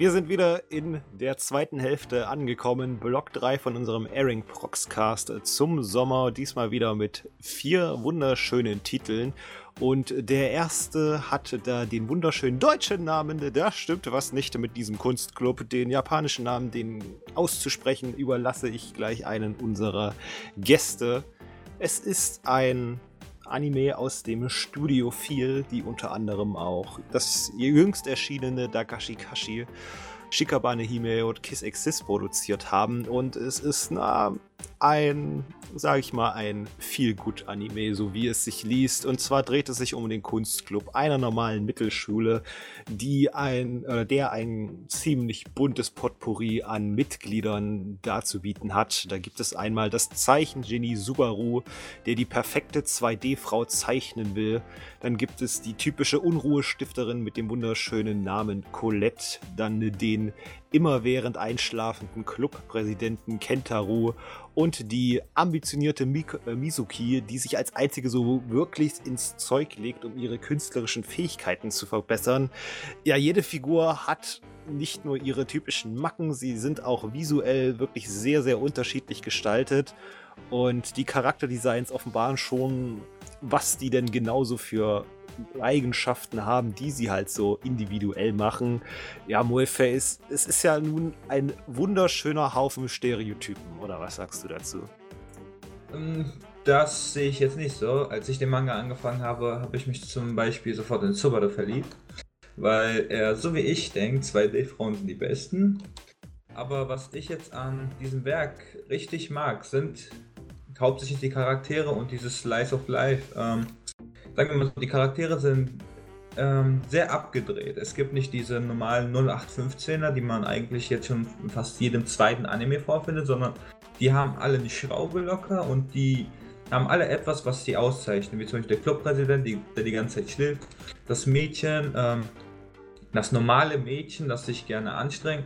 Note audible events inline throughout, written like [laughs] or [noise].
Wir sind wieder in der zweiten Hälfte angekommen. Block 3 von unserem Airing Proxcast zum Sommer. Diesmal wieder mit vier wunderschönen Titeln. Und der erste hatte da den wunderschönen deutschen Namen. Da stimmt was nicht mit diesem Kunstclub. Den japanischen Namen, den auszusprechen, überlasse ich gleich einen unserer Gäste. Es ist ein Anime aus dem Studio 4, die unter anderem auch das jüngst erschienene Dagashi Kashi Shikabane Hime und Kiss Exist produziert haben. Und es ist na, ein, sage ich mal, ein Feel-Good-Anime, so wie es sich liest. Und zwar dreht es sich um den Kunstclub einer normalen Mittelschule, die ein, oder der ein ziemlich buntes Potpourri an Mitgliedern darzubieten hat. Da gibt es einmal das Zeichengenie Subaru, der die perfekte 2D-Frau zeichnen will. Dann gibt es die typische Unruhestifterin mit dem wunderschönen Namen Colette. Dann den immerwährend einschlafenden Clubpräsidenten Kentaru und die ambitionierte äh, Mizuki, die sich als einzige so wirklich ins Zeug legt, um ihre künstlerischen Fähigkeiten zu verbessern. Ja, jede Figur hat nicht nur ihre typischen Macken, sie sind auch visuell wirklich sehr, sehr unterschiedlich gestaltet. Und die Charakterdesigns offenbaren schon, was die denn genauso für Eigenschaften haben, die sie halt so individuell machen. Ja, Moeface, es ist ja nun ein wunderschöner Haufen Stereotypen, oder was sagst du dazu? Ähm, das sehe ich jetzt nicht so. Als ich den Manga angefangen habe, habe ich mich zum Beispiel sofort in Subaru verliebt, weil er, so wie ich denkt, 2D-Frauen sind die besten. Aber was ich jetzt an diesem Werk richtig mag, sind hauptsächlich die Charaktere und dieses Slice of Life. Ähm, sagen wir mal so, die Charaktere sind ähm, sehr abgedreht. Es gibt nicht diese normalen 0815er, die man eigentlich jetzt schon in fast jedem zweiten Anime vorfindet, sondern die haben alle eine Schraube locker und die haben alle etwas, was sie auszeichnen, wie zum Beispiel der Clubpräsident, die, der die ganze Zeit schläft, das Mädchen, ähm, das normale Mädchen, das sich gerne anstrengt,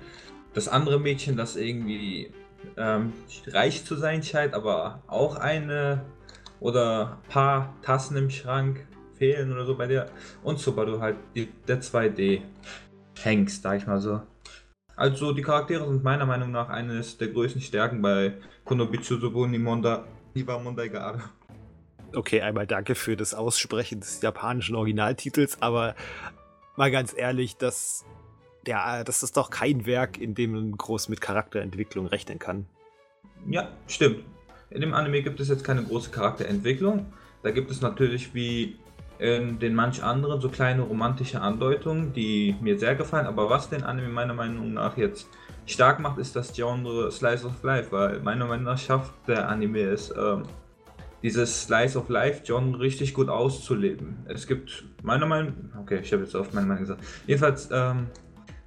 das andere Mädchen, das irgendwie ähm, reich zu sein scheint, aber auch eine oder ein paar Tassen im Schrank fehlen oder so bei dir. Und du halt die, der 2D hängst, sag ich mal so. Also die Charaktere sind meiner Meinung nach eines der größten Stärken bei Konobitsu Sobu Nimonda Niba Mondai Okay, einmal danke für das Aussprechen des japanischen Originaltitels, aber mal ganz ehrlich, das, ja, das ist doch kein Werk, in dem man groß mit Charakterentwicklung rechnen kann. Ja, stimmt. In dem Anime gibt es jetzt keine große Charakterentwicklung. Da gibt es natürlich wie in den manch anderen so kleine romantische Andeutungen, die mir sehr gefallen. Aber was den Anime meiner Meinung nach jetzt stark macht, ist das Genre Slice of Life, weil meiner Meinung nach schafft der Anime es, ähm, dieses Slice of Life Genre richtig gut auszuleben. Es gibt meiner Meinung okay, ich habe jetzt auf meine Meinung gesagt. Jedenfalls, ähm,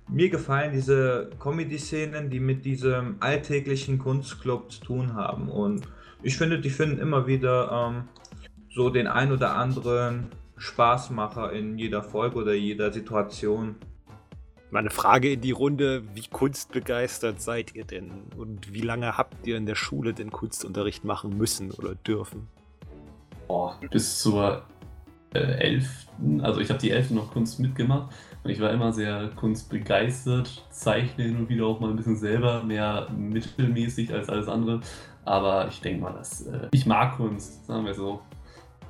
mir gefallen diese Comedy-Szenen, die mit diesem alltäglichen Kunstclub zu tun haben. Und ich finde, die finden immer wieder ähm, so den ein oder anderen Spaßmacher in jeder Folge oder jeder Situation. Meine Frage in die Runde, wie kunstbegeistert seid ihr denn? Und wie lange habt ihr in der Schule den Kunstunterricht machen müssen oder dürfen? Oh, bis zur 11. Also ich habe die 11. noch Kunst mitgemacht und ich war immer sehr kunstbegeistert, zeichne hin und wieder auch mal ein bisschen selber, mehr mittelmäßig als alles andere. Aber ich denke mal, dass äh, ich mag Kunst, sagen wir so.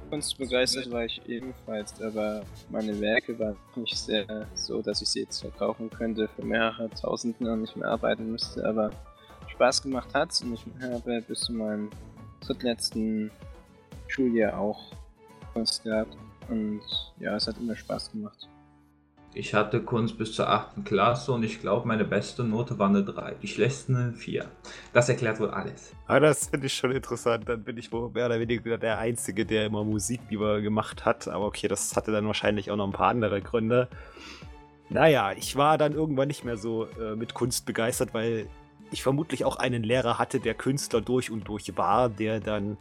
Kunstbegeistert war ich ebenfalls, aber meine Werke waren nicht sehr so, dass ich sie jetzt verkaufen könnte für mehrere Tausenden und nicht mehr arbeiten müsste, aber Spaß gemacht hat und ich habe bis zu meinem drittletzten Schuljahr auch Kunst gehabt und ja, es hat immer Spaß gemacht. Ich hatte Kunst bis zur 8. Klasse und ich glaube, meine beste Note war eine 3. Die schlechteste eine 4. Das erklärt wohl alles. Aber das finde ich schon interessant. Dann bin ich wohl mehr oder weniger der Einzige, der immer Musik lieber gemacht hat. Aber okay, das hatte dann wahrscheinlich auch noch ein paar andere Gründe. Naja, ich war dann irgendwann nicht mehr so äh, mit Kunst begeistert, weil ich vermutlich auch einen Lehrer hatte, der Künstler durch und durch war, der dann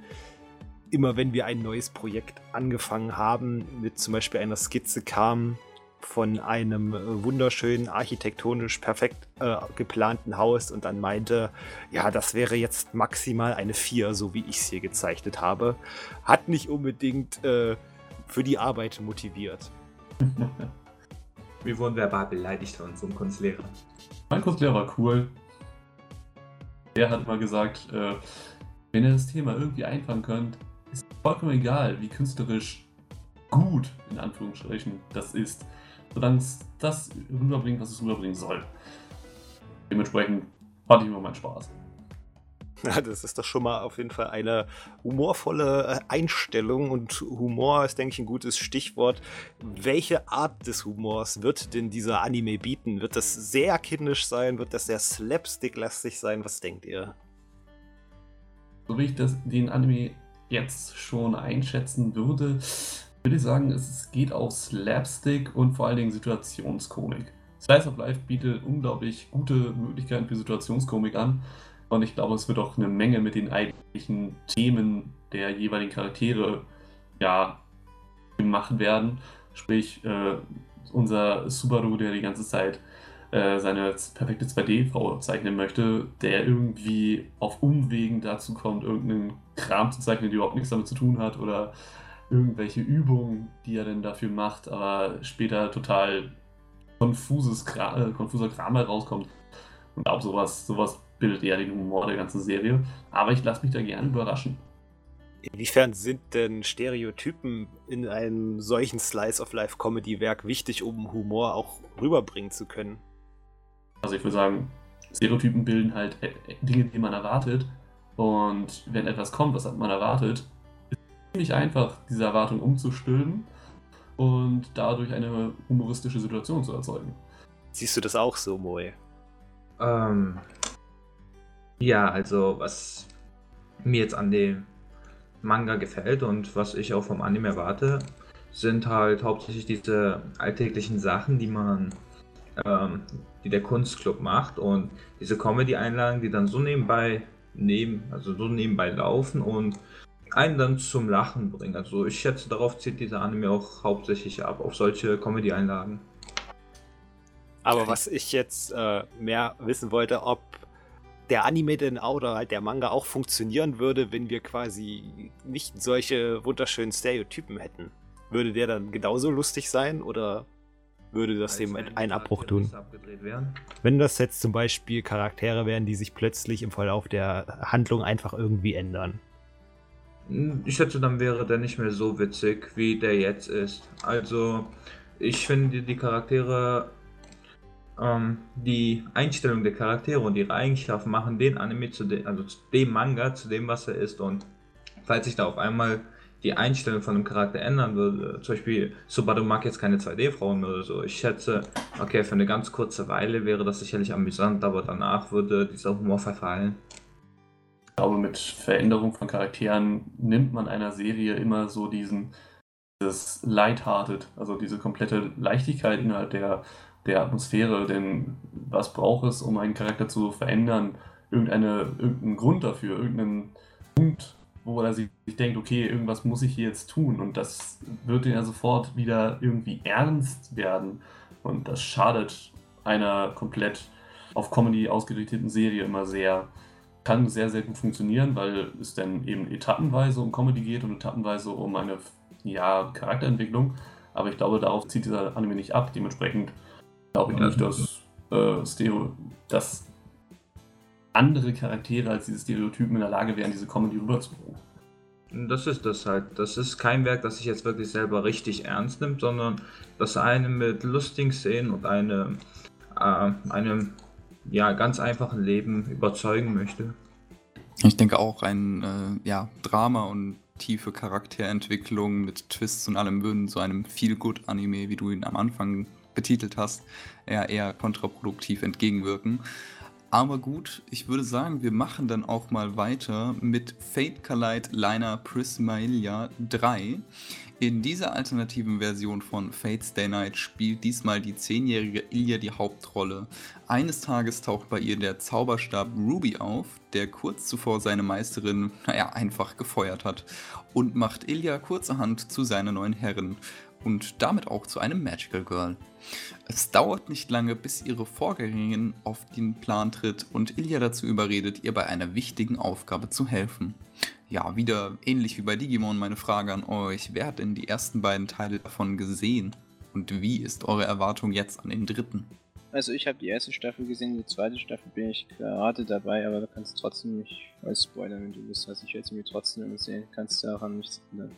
immer, wenn wir ein neues Projekt angefangen haben, mit zum Beispiel einer Skizze kam, von einem äh, wunderschönen, architektonisch perfekt äh, geplanten Haus und dann meinte, ja, das wäre jetzt maximal eine 4, so wie ich es hier gezeichnet habe. Hat nicht unbedingt äh, für die Arbeit motiviert. [laughs] Wir wurden verbal beleidigt von unserem Kunstlehrer. Mein Kunstlehrer war cool. Der hat mal gesagt, äh, wenn ihr das Thema irgendwie einfangen könnt, vollkommen egal, wie künstlerisch gut, in Anführungsstrichen, das ist. Solange es das rüberbringt, was es rüberbringen soll. Dementsprechend hatte ich immer meinen Spaß. Ja, das ist doch schon mal auf jeden Fall eine humorvolle äh, Einstellung und Humor ist, denke ich, ein gutes Stichwort. Welche Art des Humors wird denn dieser Anime bieten? Wird das sehr kindisch sein? Wird das sehr slapstick-lastig sein? Was denkt ihr? So wie ich das, den Anime jetzt schon einschätzen würde, würde ich sagen, es geht auf Slapstick und vor allen Dingen Situationskomik. Slice of Life bietet unglaublich gute Möglichkeiten für Situationskomik an. Und ich glaube, es wird auch eine Menge mit den eigentlichen Themen der jeweiligen Charaktere ja, gemacht werden. Sprich, äh, unser Subaru, der die ganze Zeit äh, seine perfekte 2D-Frau zeichnen möchte, der irgendwie auf Umwegen dazu kommt, irgendeinen Kram zu zeichnen, der überhaupt nichts damit zu tun hat oder irgendwelche Übungen, die er denn dafür macht, aber später total konfuses Kram, äh, konfuser Kram herauskommt. Und auch sowas, sowas bildet eher den Humor der ganzen Serie. Aber ich lasse mich da gerne überraschen. Inwiefern sind denn Stereotypen in einem solchen Slice of Life Comedy-Werk wichtig, um Humor auch rüberbringen zu können? Also ich würde sagen, Stereotypen bilden halt äh, Dinge, die man erwartet. Und wenn etwas kommt, was man erwartet, ist es ziemlich einfach, diese Erwartung umzustülpen und dadurch eine humoristische Situation zu erzeugen. Siehst du das auch so, Moe? Ähm, ja, also was mir jetzt an dem Manga gefällt und was ich auch vom Anime erwarte, sind halt hauptsächlich diese alltäglichen Sachen, die man, ähm, die der Kunstclub macht und diese Comedy-Einlagen, die dann so nebenbei neben, also so nebenbei laufen und einen dann zum Lachen bringen. Also ich schätze, darauf zieht dieser Anime auch hauptsächlich ab, auf solche Comedy-Einlagen. Aber was ich jetzt äh, mehr wissen wollte, ob der Anime denn auch oder halt der Manga auch funktionieren würde, wenn wir quasi nicht solche wunderschönen Stereotypen hätten. Würde der dann genauso lustig sein oder würde das dem einen Abbruch tun? Wenn das jetzt zum Beispiel Charaktere wären, die sich plötzlich im Verlauf der Handlung einfach irgendwie ändern. Ich schätze, dann wäre der nicht mehr so witzig, wie der jetzt ist. Also, ich finde die Charaktere ähm, die Einstellung der Charaktere und ihre Eigenschaften machen den Anime zu dem, also zu dem Manga, zu dem, was er ist. Und falls sich da auf einmal die Einstellung von dem Charakter ändern würde, zum Beispiel Subaru mag jetzt keine 2D-Frauen mehr oder so, ich schätze, okay, für eine ganz kurze Weile wäre das sicherlich amüsant, aber danach würde dieser Humor verfallen. Ich glaube, mit Veränderung von Charakteren nimmt man einer Serie immer so diesen, dieses Lighthearted, also diese komplette Leichtigkeit innerhalb der der Atmosphäre, denn was braucht es, um einen Charakter zu verändern? Irgendeine, irgendeinen Grund dafür, irgendeinen Punkt, wo er sich denkt, okay, irgendwas muss ich hier jetzt tun und das wird ja sofort wieder irgendwie ernst werden und das schadet einer komplett auf Comedy ausgerichteten Serie immer sehr. Kann sehr, sehr gut funktionieren, weil es dann eben etappenweise um Comedy geht und etappenweise um eine ja, Charakterentwicklung. Aber ich glaube, darauf zieht dieser Anime nicht ab. Dementsprechend glaube ich nicht, dass, äh, Stereo, dass andere Charaktere als diese Stereotypen in der Lage wären, diese Comedy rüberzubringen. Das ist das halt. Das ist kein Werk, das sich jetzt wirklich selber richtig ernst nimmt, sondern das eine mit lustigen Szenen und eine, äh, einem ja, ganz einfachen Leben überzeugen möchte. Ich denke auch ein äh, ja, Drama und tiefe Charakterentwicklung mit Twists und allem würden so einem Feel-Good-Anime, wie du ihn am Anfang betitelt hast, eher, eher kontraproduktiv entgegenwirken. Aber gut, ich würde sagen, wir machen dann auch mal weiter mit Fate Collide Liner Prismalia 3. In dieser alternativen Version von Fate Stay Night spielt diesmal die zehnjährige Ilya die Hauptrolle. Eines Tages taucht bei ihr der Zauberstab Ruby auf, der kurz zuvor seine Meisterin, naja, einfach gefeuert hat und macht Ilya kurzerhand zu seiner neuen Herrin und damit auch zu einem Magical Girl. Es dauert nicht lange, bis ihre Vorgängerin auf den Plan tritt und Ilya dazu überredet, ihr bei einer wichtigen Aufgabe zu helfen. Ja, wieder ähnlich wie bei Digimon meine Frage an euch, wer hat denn die ersten beiden Teile davon gesehen? Und wie ist eure Erwartung jetzt an den dritten? Also ich habe die erste Staffel gesehen, die zweite Staffel bin ich gerade dabei, aber du kannst trotzdem nicht als spoilern, wenn du willst. Also ich werde sie mir trotzdem sehen, kannst du daran nichts ändern.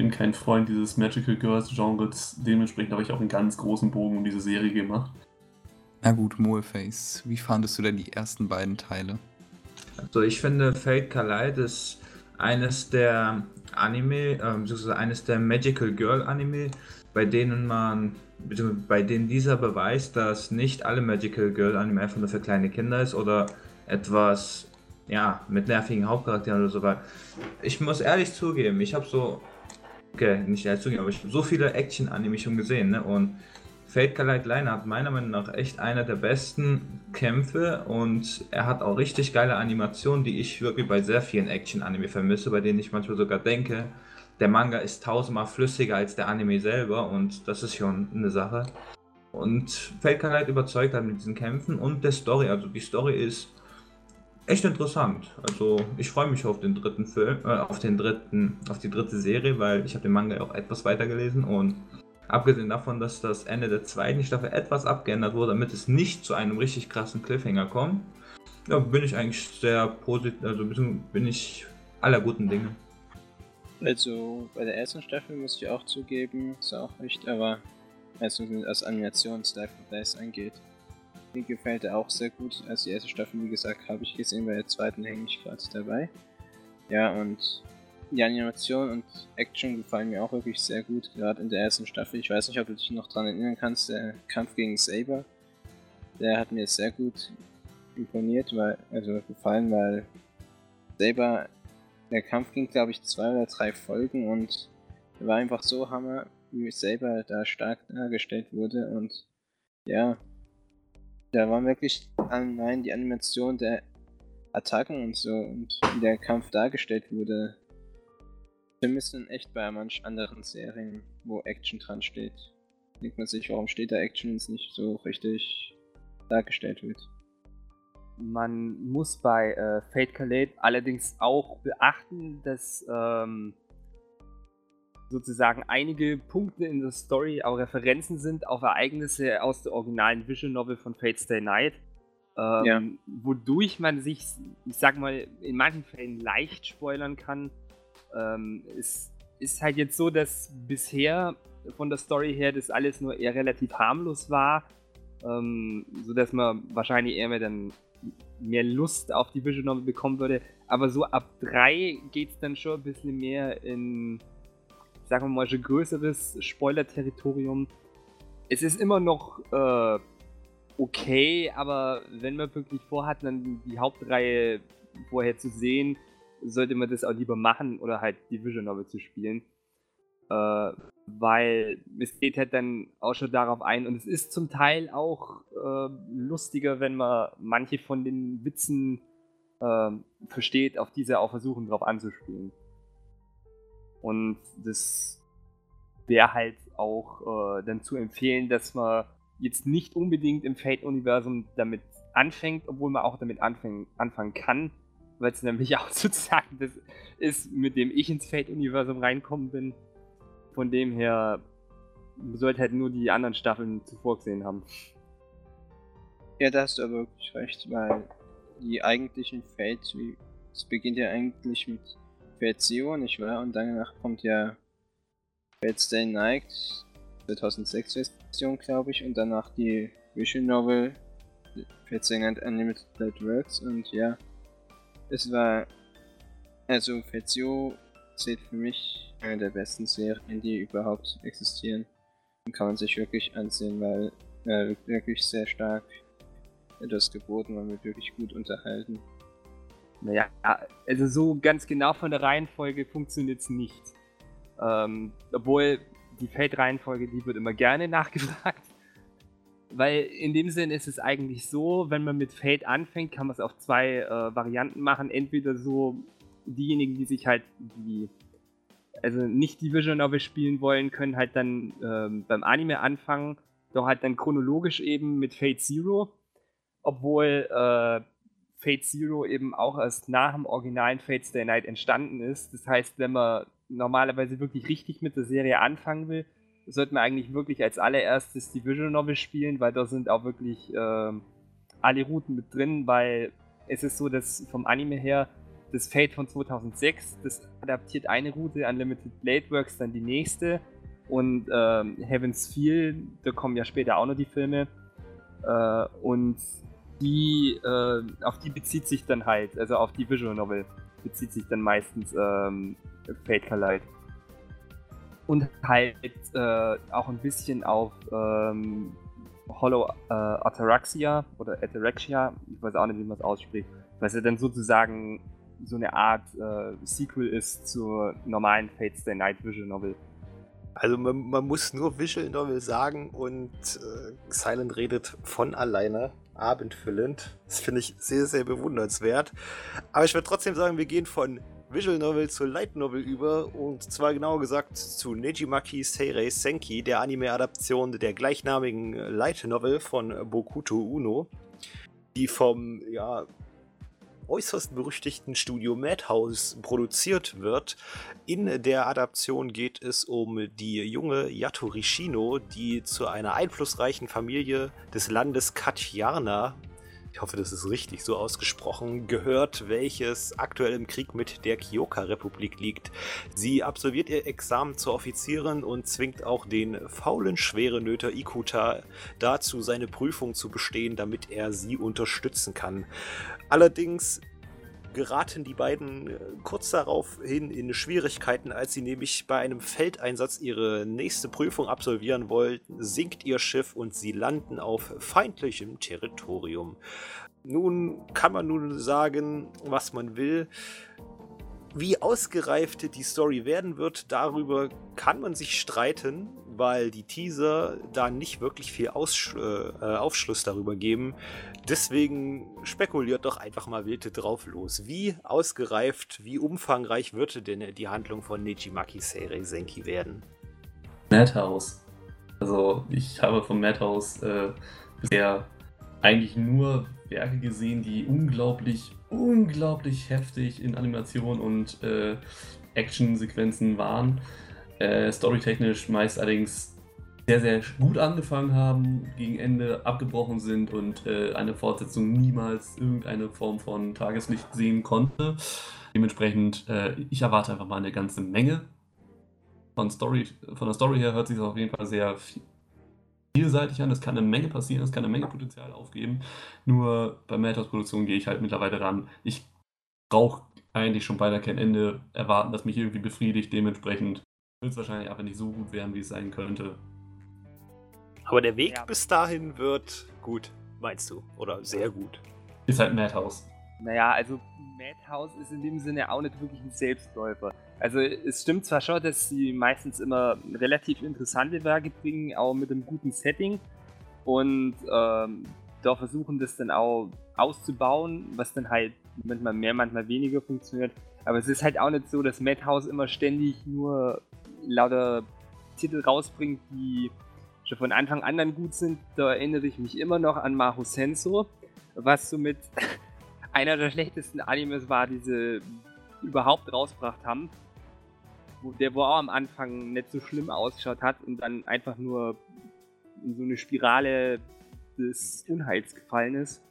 Ich bin kein Freund dieses Magical Girls Genres, dementsprechend habe ich auch einen ganz großen Bogen um diese Serie gemacht. Na gut, Moeface, wie fandest du denn die ersten beiden Teile? Also ich finde Fate Kalite ist eines der Anime, äh, beziehungsweise eines der Magical Girl Anime, bei denen man, bei denen dieser beweist, dass nicht alle Magical Girl Anime einfach nur für kleine Kinder ist oder etwas, ja, mit nervigen Hauptcharakteren oder so, weil ich muss ehrlich zugeben, ich habe so, okay, nicht ehrlich zugeben, aber ich habe so viele Action-Anime schon gesehen, ne, und Fate Kalite Line hat meiner Meinung nach echt einer der besten Kämpfe und er hat auch richtig geile Animationen, die ich wirklich bei sehr vielen Action-Anime vermisse, bei denen ich manchmal sogar denke, der Manga ist tausendmal flüssiger als der Anime selber und das ist schon eine Sache. Und Fate Kalite überzeugt halt mit diesen Kämpfen und der Story, also die Story ist echt interessant. Also ich freue mich auf den dritten Film, äh, auf den dritten, auf die dritte Serie, weil ich habe den Manga auch etwas weiter gelesen und Abgesehen davon, dass das Ende der zweiten Staffel etwas abgeändert wurde, damit es nicht zu einem richtig krassen Cliffhanger kommt, ja, bin ich eigentlich sehr positiv, also bin ich aller guten Dinge. Also bei der ersten Staffel muss ich auch zugeben, ist auch nicht, aber also als Animationsstyle was das angeht, mir gefällt er auch sehr gut. Also die erste Staffel, wie gesagt, habe ich gesehen, bei der zweiten hänge ich gerade dabei. Ja, und die Animation und Action gefallen mir auch wirklich sehr gut, gerade in der ersten Staffel. Ich weiß nicht, ob du dich noch daran erinnern kannst, der Kampf gegen Saber, der hat mir sehr gut imponiert, weil, also gefallen, weil Saber, der Kampf ging glaube ich zwei oder drei Folgen und war einfach so hammer, wie Saber da stark dargestellt wurde und ja, da war wirklich allein die Animation der Attacken und so und wie der Kampf dargestellt wurde, vermisse ihn echt bei manch anderen Serien, wo Action dran steht. Denkt man sich, warum steht da Action, wenn es nicht so richtig dargestellt wird. Man muss bei äh, Fate Calais allerdings auch beachten, dass ähm, sozusagen einige Punkte in der Story auch Referenzen sind auf Ereignisse aus der originalen Vision Novel von Fate Stay Night. Ähm, ja. Wodurch man sich, ich sag mal, in manchen Fällen leicht spoilern kann, ähm, es ist halt jetzt so, dass bisher von der Story her das alles nur eher relativ harmlos war, ähm, sodass man wahrscheinlich eher mehr dann mehr Lust auf die Vision Novel bekommen würde. Aber so ab 3 geht es dann schon ein bisschen mehr in, sagen wir mal, schon größeres Spoiler-Territorium. Es ist immer noch äh, okay, aber wenn man wirklich vorhat, dann die Hauptreihe vorher zu sehen, sollte man das auch lieber machen oder halt die Vision Novel zu spielen. Äh, weil es geht halt dann auch schon darauf ein und es ist zum Teil auch äh, lustiger, wenn man manche von den Witzen äh, versteht, auf diese auch versuchen drauf anzuspielen. Und das wäre halt auch äh, dann zu empfehlen, dass man jetzt nicht unbedingt im Fate-Universum damit anfängt, obwohl man auch damit anfangen, anfangen kann, weil es [laughs] nämlich auch sozusagen das ist, mit dem ich ins Fate-Universum reinkommen bin. Von dem her sollte halt nur die anderen Staffeln zuvor gesehen haben. Ja, da hast du aber wirklich recht, weil die eigentlichen Fate, es beginnt ja eigentlich mit Fate Zero, nicht wahr? Und danach kommt ja Stay Night, 2006 Version, glaube ich, und danach die Visual Novel, Stay Night Unlimited Works, und ja, es war. Also, Fezio zählt für mich eine der besten Serien, die überhaupt existieren. Und kann man sich wirklich ansehen, weil er wirklich sehr stark etwas geboten, man wird wirklich gut unterhalten. Naja, also so ganz genau von der Reihenfolge funktioniert es nicht. Ähm, obwohl die Feldreihenfolge, die wird immer gerne [laughs] nachgefragt. Weil in dem Sinn ist es eigentlich so, wenn man mit Fate anfängt, kann man es auf zwei äh, Varianten machen. Entweder so diejenigen, die sich halt die, also nicht die Vision Novel spielen wollen, können halt dann ähm, beim Anime anfangen, doch halt dann chronologisch eben mit Fate Zero, obwohl äh, Fate Zero eben auch erst nach dem originalen Fate Stay Night entstanden ist. Das heißt, wenn man normalerweise wirklich richtig mit der Serie anfangen will, sollte man eigentlich wirklich als allererstes die Visual Novel spielen, weil da sind auch wirklich äh, alle Routen mit drin, weil es ist so, dass vom Anime her das Fate von 2006, das adaptiert eine Route, Unlimited Blade Works dann die nächste und ähm, Heaven's Feel, da kommen ja später auch noch die Filme äh, und die, äh, auf die bezieht sich dann halt, also auf die Visual Novel bezieht sich dann meistens ähm, Fate Collide. Und halt äh, auch ein bisschen auf ähm, Hollow äh, Ataraxia oder Ataraxia, ich weiß auch nicht, wie man es ausspricht, was ja dann sozusagen so eine Art äh, Sequel ist zur normalen Fates Day Night Visual Novel. Also man, man, muss nur Visual Novel sagen und äh, Silent redet von alleine, abendfüllend. Das finde ich sehr, sehr bewundernswert. Aber ich würde trotzdem sagen, wir gehen von Visual Novel zu Light Novel über und zwar genauer gesagt zu Nejimaki Seirei Senki, der Anime-Adaption der gleichnamigen Light Novel von Bokuto Uno, die vom ja, äußerst berüchtigten Studio Madhouse produziert wird. In der Adaption geht es um die junge Yatori Shino, die zu einer einflussreichen Familie des Landes Katjana ich hoffe, das ist richtig so ausgesprochen, gehört, welches aktuell im Krieg mit der Kyoka-Republik liegt. Sie absolviert ihr Examen zur Offizierin und zwingt auch den faulen Schwerenöter Ikuta dazu, seine Prüfung zu bestehen, damit er sie unterstützen kann. Allerdings geraten die beiden äh, kurz daraufhin in Schwierigkeiten, als sie nämlich bei einem Feldeinsatz ihre nächste Prüfung absolvieren wollten, sinkt ihr Schiff und sie landen auf feindlichem Territorium. Nun kann man nun sagen, was man will. Wie ausgereift die Story werden wird, darüber kann man sich streiten, weil die Teaser da nicht wirklich viel Aussch äh, Aufschluss darüber geben. Deswegen spekuliert doch einfach mal wild drauf los. Wie ausgereift, wie umfangreich wird denn die Handlung von Nijimaki Seirei Senki werden? Madhouse. Also ich habe von Madhouse äh, bisher eigentlich nur Werke gesehen, die unglaublich, unglaublich heftig in Animation und äh, Actionsequenzen waren. Äh, storytechnisch meist allerdings sehr, sehr gut angefangen haben, gegen Ende abgebrochen sind und äh, eine Fortsetzung niemals irgendeine Form von Tageslicht sehen konnte. Dementsprechend, äh, ich erwarte einfach mal eine ganze Menge. Von, Story, von der Story her hört sich das auf jeden Fall sehr vielseitig an. Es kann eine Menge passieren, es kann eine Menge Potenzial aufgeben. Nur bei Madhouse-Produktionen gehe ich halt mittlerweile ran. Ich brauche eigentlich schon beinahe kein Ende erwarten, das mich irgendwie befriedigt. Dementsprechend wird es wahrscheinlich einfach nicht so gut werden, wie es sein könnte. Aber der Weg ja. bis dahin wird gut, meinst du? Oder sehr gut. Ist halt Madhouse. Naja, also Madhouse ist in dem Sinne auch nicht wirklich ein Selbstläufer. Also es stimmt zwar schon, dass sie meistens immer relativ interessante Werke bringen, auch mit einem guten Setting. Und ähm, da versuchen das dann auch auszubauen, was dann halt manchmal mehr, manchmal weniger funktioniert. Aber es ist halt auch nicht so, dass Madhouse immer ständig nur lauter Titel rausbringt, die schon von Anfang an dann gut sind, da erinnere ich mich immer noch an Maho Senso, was somit [laughs] einer der schlechtesten Animes war, die sie überhaupt rausgebracht haben. Der wo auch am Anfang nicht so schlimm ausgeschaut hat und dann einfach nur in so eine Spirale des Unheils gefallen ist.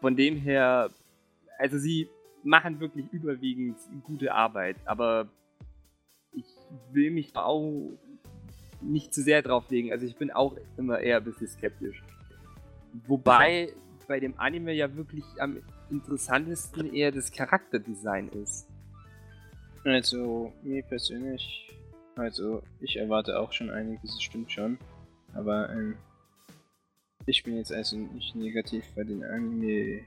Von dem her, also sie machen wirklich überwiegend gute Arbeit, aber ich will mich auch nicht zu sehr drauf legen. Also ich bin auch immer eher ein bisschen skeptisch. Wobei bei dem Anime ja wirklich am interessantesten eher das Charakterdesign ist. Also mir persönlich, also ich erwarte auch schon einiges, das stimmt schon. Aber ähm, ich bin jetzt also nicht negativ bei den Anime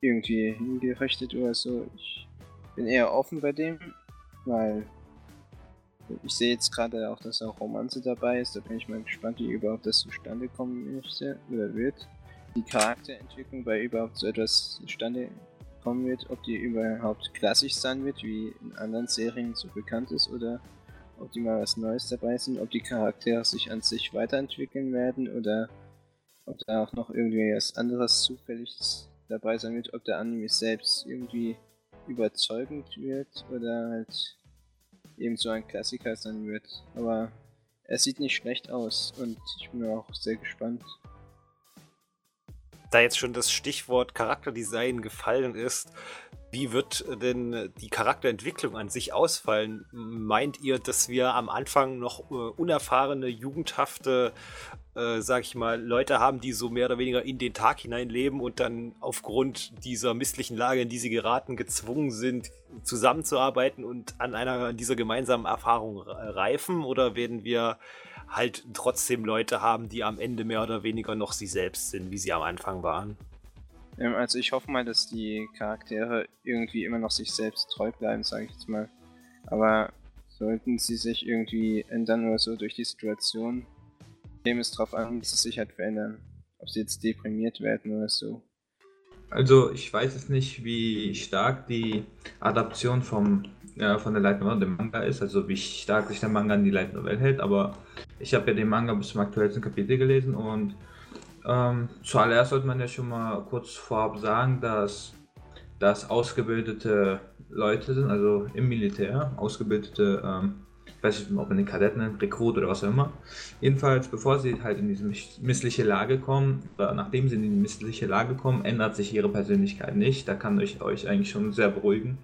irgendwie hingerichtet oder so. Ich bin eher offen bei dem, weil ich sehe jetzt gerade auch, dass auch Romanze dabei ist. Da bin ich mal gespannt, wie überhaupt das zustande kommen möchte oder wird. Die Charakterentwicklung bei überhaupt so etwas zustande kommen wird, ob die überhaupt klassisch sein wird, wie in anderen Serien so bekannt ist, oder ob die mal was Neues dabei sind, ob die Charaktere sich an sich weiterentwickeln werden oder ob da auch noch irgendwie was anderes zufällig dabei sein wird, ob der Anime selbst irgendwie überzeugend wird oder halt eben so ein Klassiker sein wird. Aber er sieht nicht schlecht aus und ich bin auch sehr gespannt. Da jetzt schon das Stichwort Charakterdesign gefallen ist, wie wird denn die Charakterentwicklung an sich ausfallen? Meint ihr, dass wir am Anfang noch äh, unerfahrene, jugendhafte, äh, sag ich mal, Leute haben, die so mehr oder weniger in den Tag hinein leben und dann aufgrund dieser misslichen Lage, in die sie geraten, gezwungen sind, zusammenzuarbeiten und an einer dieser gemeinsamen Erfahrungen reifen? Oder werden wir halt trotzdem Leute haben, die am Ende mehr oder weniger noch sie selbst sind, wie sie am Anfang waren? Ähm, also ich hoffe mal, dass die Charaktere irgendwie immer noch sich selbst treu bleiben, sage ich jetzt mal. Aber sollten sie sich irgendwie ändern oder so durch die Situation, käme es darauf an, dass sie sich halt verändern. Ob sie jetzt deprimiert werden oder so. Also ich weiß jetzt nicht, wie stark die Adaption vom, ja, von der Light Novel, dem Manga ist, also wie stark sich der Manga an die Light Novel hält, aber ich habe ja den Manga bis zum aktuellsten Kapitel gelesen und ähm, zuallererst sollte man ja schon mal kurz vorab sagen, dass das ausgebildete Leute sind, also im Militär, ausgebildete, ähm, ich weiß nicht, ob man den Kadetten nennt, Rekrut oder was auch immer. Jedenfalls, bevor sie halt in diese missliche Lage kommen, oder nachdem sie in die missliche Lage kommen, ändert sich ihre Persönlichkeit nicht. Da kann ich euch eigentlich schon sehr beruhigen.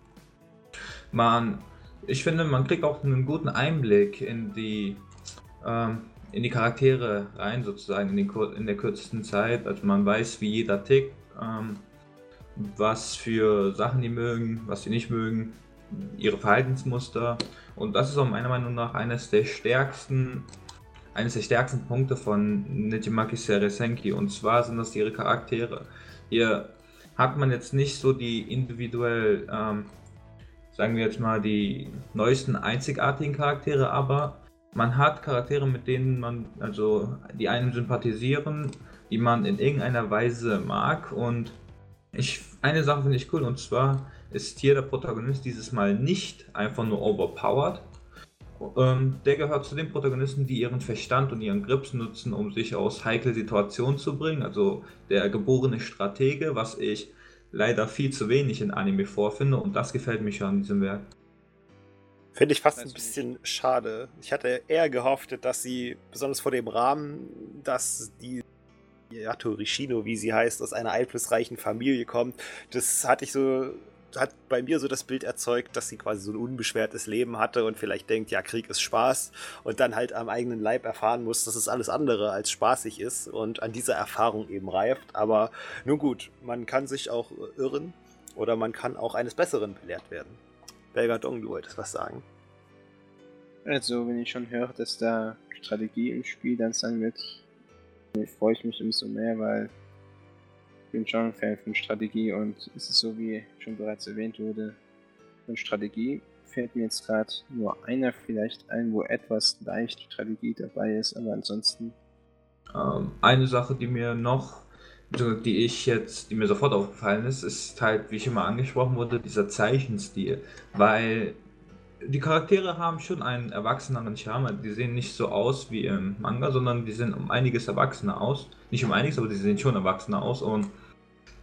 Man, ich finde, man kriegt auch einen guten Einblick in die ähm, in die Charaktere rein, sozusagen in, den, in der kürzesten Zeit. Also man weiß, wie jeder tickt, ähm, was für Sachen die mögen, was sie nicht mögen, ihre Verhaltensmuster. Und das ist auch meiner Meinung nach eines der stärksten, eines der stärksten Punkte von Nijimaki Seresenki. Und zwar sind das ihre Charaktere. Hier hat man jetzt nicht so die individuell, ähm, sagen wir jetzt mal, die neuesten einzigartigen Charaktere, aber man hat Charaktere, mit denen man, also die einen sympathisieren, die man in irgendeiner Weise mag. Und ich, eine Sache finde ich cool, und zwar ist hier der Protagonist dieses Mal nicht einfach nur overpowered. Ähm, der gehört zu den Protagonisten, die ihren Verstand und ihren Grips nutzen, um sich aus heikle Situationen zu bringen. Also der geborene Stratege, was ich leider viel zu wenig in Anime vorfinde, und das gefällt mir schon an diesem Werk. Finde ich fast ein bisschen schade. Ich hatte eher gehofft, dass sie, besonders vor dem Rahmen, dass die Yato Rishino, wie sie heißt, aus einer einflussreichen Familie kommt. Das hatte ich so, hat bei mir so das Bild erzeugt, dass sie quasi so ein unbeschwertes Leben hatte und vielleicht denkt, ja, Krieg ist Spaß und dann halt am eigenen Leib erfahren muss, dass es alles andere als spaßig ist und an dieser Erfahrung eben reift. Aber nun gut, man kann sich auch irren oder man kann auch eines Besseren belehrt werden. Belgadong, du wolltest was sagen. Also, wenn ich schon höre, dass da Strategie im Spiel dann sein wird, freue ich mich umso mehr, weil bin schon ein Fan von Strategie und es ist so, wie schon bereits erwähnt wurde, von Strategie fällt mir jetzt gerade nur einer vielleicht ein, wo etwas leicht Strategie dabei ist, aber ansonsten. Ähm, eine Sache, die mir noch die ich jetzt, die mir sofort aufgefallen ist, ist halt, wie ich immer angesprochen wurde, dieser Zeichenstil. Weil die Charaktere haben schon einen erwachseneren Charme. Die sehen nicht so aus wie im Manga, sondern die sehen um einiges erwachsener aus. Nicht um einiges, aber die sehen schon erwachsener aus. Und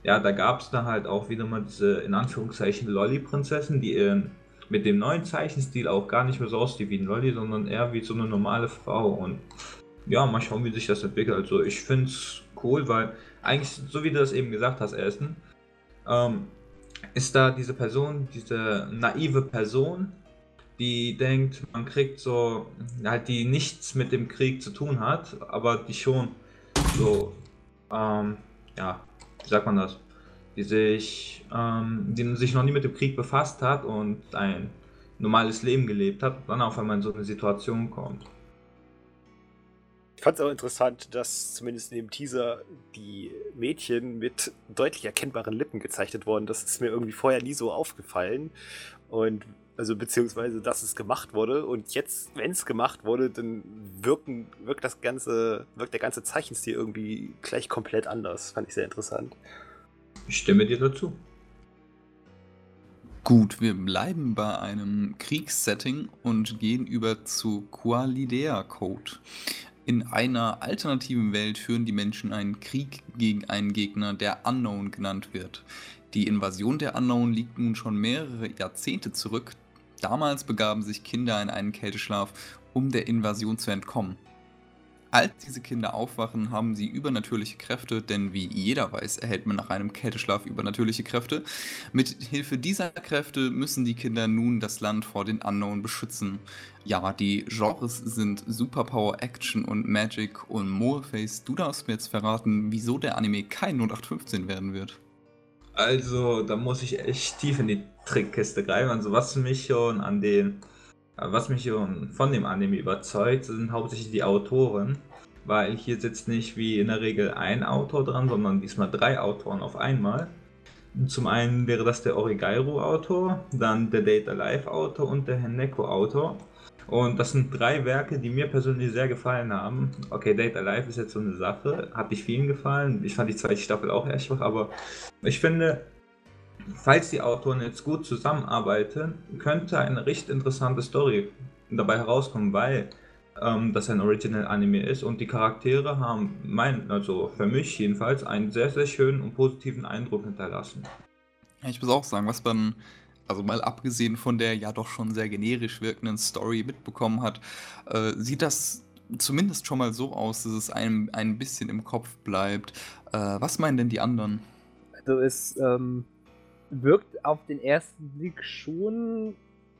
ja, da gab es dann halt auch wieder mal diese, in Anführungszeichen, Lolly-Prinzessin, die in, mit dem neuen Zeichenstil auch gar nicht mehr so aussieht wie ein Lolly, sondern eher wie so eine normale Frau. Und ja, mal schauen, wie sich das entwickelt. Also ich finde es cool, weil eigentlich, so wie du das eben gesagt hast, Ersten, ähm, ist da diese Person, diese naive Person, die denkt, man kriegt so, halt die nichts mit dem Krieg zu tun hat, aber die schon so, ähm, ja, wie sagt man das, die sich, ähm, die sich noch nie mit dem Krieg befasst hat und ein normales Leben gelebt hat dann auf einmal in so eine Situation kommt. Ich fand es auch interessant, dass zumindest in dem Teaser die Mädchen mit deutlich erkennbaren Lippen gezeichnet wurden. Das ist mir irgendwie vorher nie so aufgefallen. Und also beziehungsweise, dass es gemacht wurde. Und jetzt, wenn es gemacht wurde, dann wirken, wirkt das ganze, wirkt der ganze Zeichenstil irgendwie gleich komplett anders. Fand ich sehr interessant. Ich stimme dir dazu. Gut, wir bleiben bei einem Kriegssetting und gehen über zu Qualidea Code. In einer alternativen Welt führen die Menschen einen Krieg gegen einen Gegner, der Unknown genannt wird. Die Invasion der Unknown liegt nun schon mehrere Jahrzehnte zurück. Damals begaben sich Kinder in einen Kälteschlaf, um der Invasion zu entkommen. Als diese Kinder aufwachen, haben sie übernatürliche Kräfte, denn wie jeder weiß, erhält man nach einem Kälteschlaf übernatürliche Kräfte. Mit Hilfe dieser Kräfte müssen die Kinder nun das Land vor den Unknown beschützen. Ja, die Genres sind Superpower, Action und Magic und Moleface, du darfst mir jetzt verraten, wieso der Anime kein 0815 werden wird. Also, da muss ich echt tief in die Trickkiste greifen. Also, was mich schon an den was mich von dem Anime überzeugt, sind hauptsächlich die Autoren, weil hier sitzt nicht wie in der Regel ein Autor dran, sondern diesmal drei Autoren auf einmal. Zum einen wäre das der Origairo-Autor, dann der Data Life-Autor und der Heneko-Autor. Und das sind drei Werke, die mir persönlich sehr gefallen haben. Okay, Data Life ist jetzt so eine Sache, hat nicht vielen gefallen. Ich fand die zweite Staffel auch echt schwach, aber ich finde, falls die Autoren jetzt gut zusammenarbeiten, könnte eine recht interessante Story dabei herauskommen, weil ähm, das ein Original-Anime ist und die Charaktere haben, mein, also für mich jedenfalls, einen sehr, sehr schönen und positiven Eindruck hinterlassen. Ich muss auch sagen, was man, also mal abgesehen von der ja doch schon sehr generisch wirkenden Story mitbekommen hat, äh, sieht das zumindest schon mal so aus, dass es einem ein bisschen im Kopf bleibt. Äh, was meinen denn die anderen? Also es ähm, wirkt auf den ersten Blick schon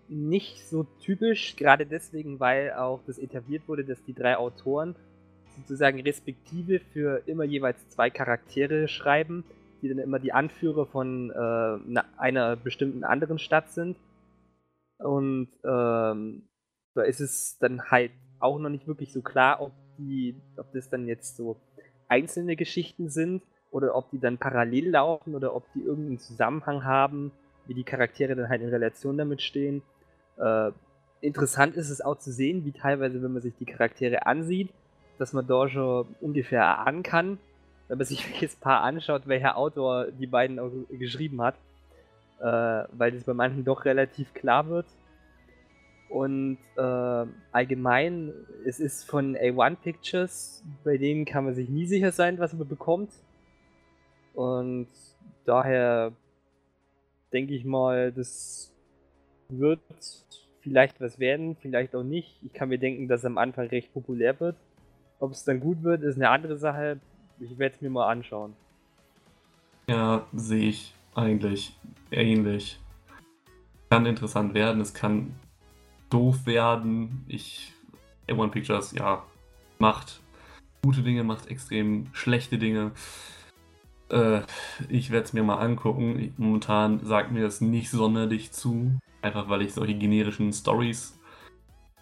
nicht so typisch, gerade deswegen, weil auch das etabliert wurde, dass die drei Autoren sozusagen respektive für immer jeweils zwei Charaktere schreiben, die dann immer die Anführer von äh, einer bestimmten anderen Stadt sind. Und ähm, da ist es dann halt auch noch nicht wirklich so klar, ob die, ob das dann jetzt so einzelne Geschichten sind oder ob die dann parallel laufen oder ob die irgendeinen Zusammenhang haben, wie die Charaktere dann halt in Relation damit stehen. Äh, interessant ist es auch zu sehen, wie teilweise, wenn man sich die Charaktere ansieht, dass man schon ungefähr erahnen kann, wenn man sich [laughs] welches Paar anschaut, welcher Autor die beiden auch geschrieben hat, äh, weil das bei manchen doch relativ klar wird. Und äh, allgemein, es ist von A1 Pictures, bei denen kann man sich nie sicher sein, was man bekommt. Und daher denke ich mal, das wird vielleicht was werden, vielleicht auch nicht. Ich kann mir denken, dass es am Anfang recht populär wird. Ob es dann gut wird, ist eine andere Sache. Ich werde es mir mal anschauen. Ja, sehe ich eigentlich ähnlich. Kann interessant werden, es kann doof werden. Ich, A1 Pictures, ja, macht gute Dinge, macht extrem schlechte Dinge. Äh, ich werde es mir mal angucken. Momentan sagt mir das nicht sonderlich zu. Einfach weil ich solche generischen Stories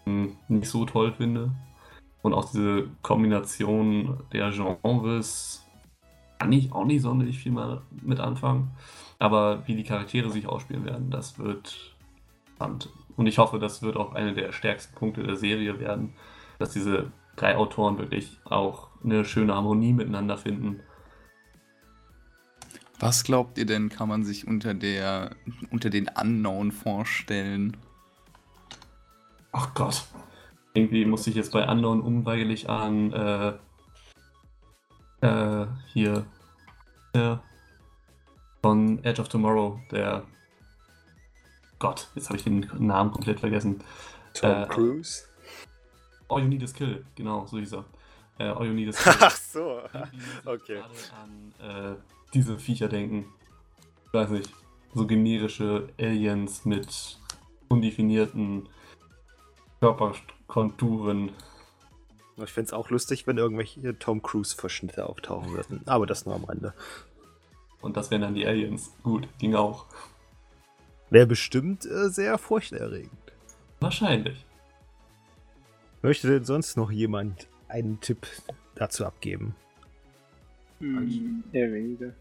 hm, nicht so toll finde. Und auch diese Kombination der Genres kann ich auch nicht sonderlich viel mal mit anfangen. Aber wie die Charaktere sich ausspielen werden, das wird spannend. Und ich hoffe, das wird auch einer der stärksten Punkte der Serie werden, dass diese drei Autoren wirklich auch eine schöne Harmonie miteinander finden was glaubt ihr denn, kann man sich unter der unter den Unknown vorstellen? Ach Gott. Irgendwie muss ich jetzt bei Unknown unweigerlich an äh, äh, hier äh, von Edge of Tomorrow, der Gott, jetzt habe ich den Namen komplett vergessen. Tom äh, Cruise? All You Need Is Kill, genau, so hieß er. Äh, All You Need Is Kill. [laughs] Ach so, [laughs] okay. An, äh, diese Viecher denken. Ich weiß nicht. So generische Aliens mit undefinierten Körperkonturen. Ich fände es auch lustig, wenn irgendwelche Tom Cruise-Verschnitte auftauchen würden. Aber das nur am Rande. Und das wären dann die Aliens. Gut, ging auch. Wäre bestimmt äh, sehr furchterregend. Wahrscheinlich. Möchte denn sonst noch jemand einen Tipp dazu abgeben? Hm, eher weniger.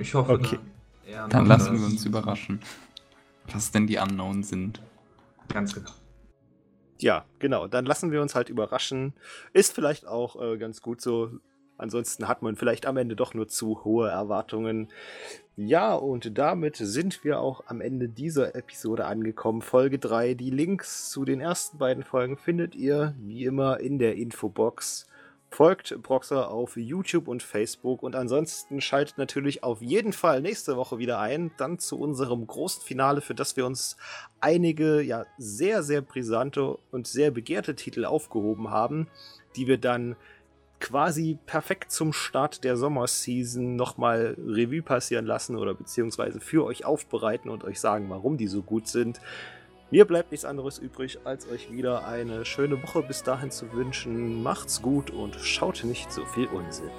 Ich hoffe, okay. dann, dann lassen wir uns überraschen, was denn die Unknown sind. Ganz genau. Ja, genau. Dann lassen wir uns halt überraschen. Ist vielleicht auch äh, ganz gut so. Ansonsten hat man vielleicht am Ende doch nur zu hohe Erwartungen. Ja, und damit sind wir auch am Ende dieser Episode angekommen. Folge 3. Die Links zu den ersten beiden Folgen findet ihr wie immer in der Infobox. Folgt Proxer auf YouTube und Facebook und ansonsten schaltet natürlich auf jeden Fall nächste Woche wieder ein, dann zu unserem großen Finale, für das wir uns einige ja sehr, sehr brisante und sehr begehrte Titel aufgehoben haben, die wir dann quasi perfekt zum Start der Sommerseason nochmal Revue passieren lassen oder beziehungsweise für euch aufbereiten und euch sagen, warum die so gut sind. Mir bleibt nichts anderes übrig, als euch wieder eine schöne Woche bis dahin zu wünschen. Macht's gut und schaut nicht so viel Unsinn.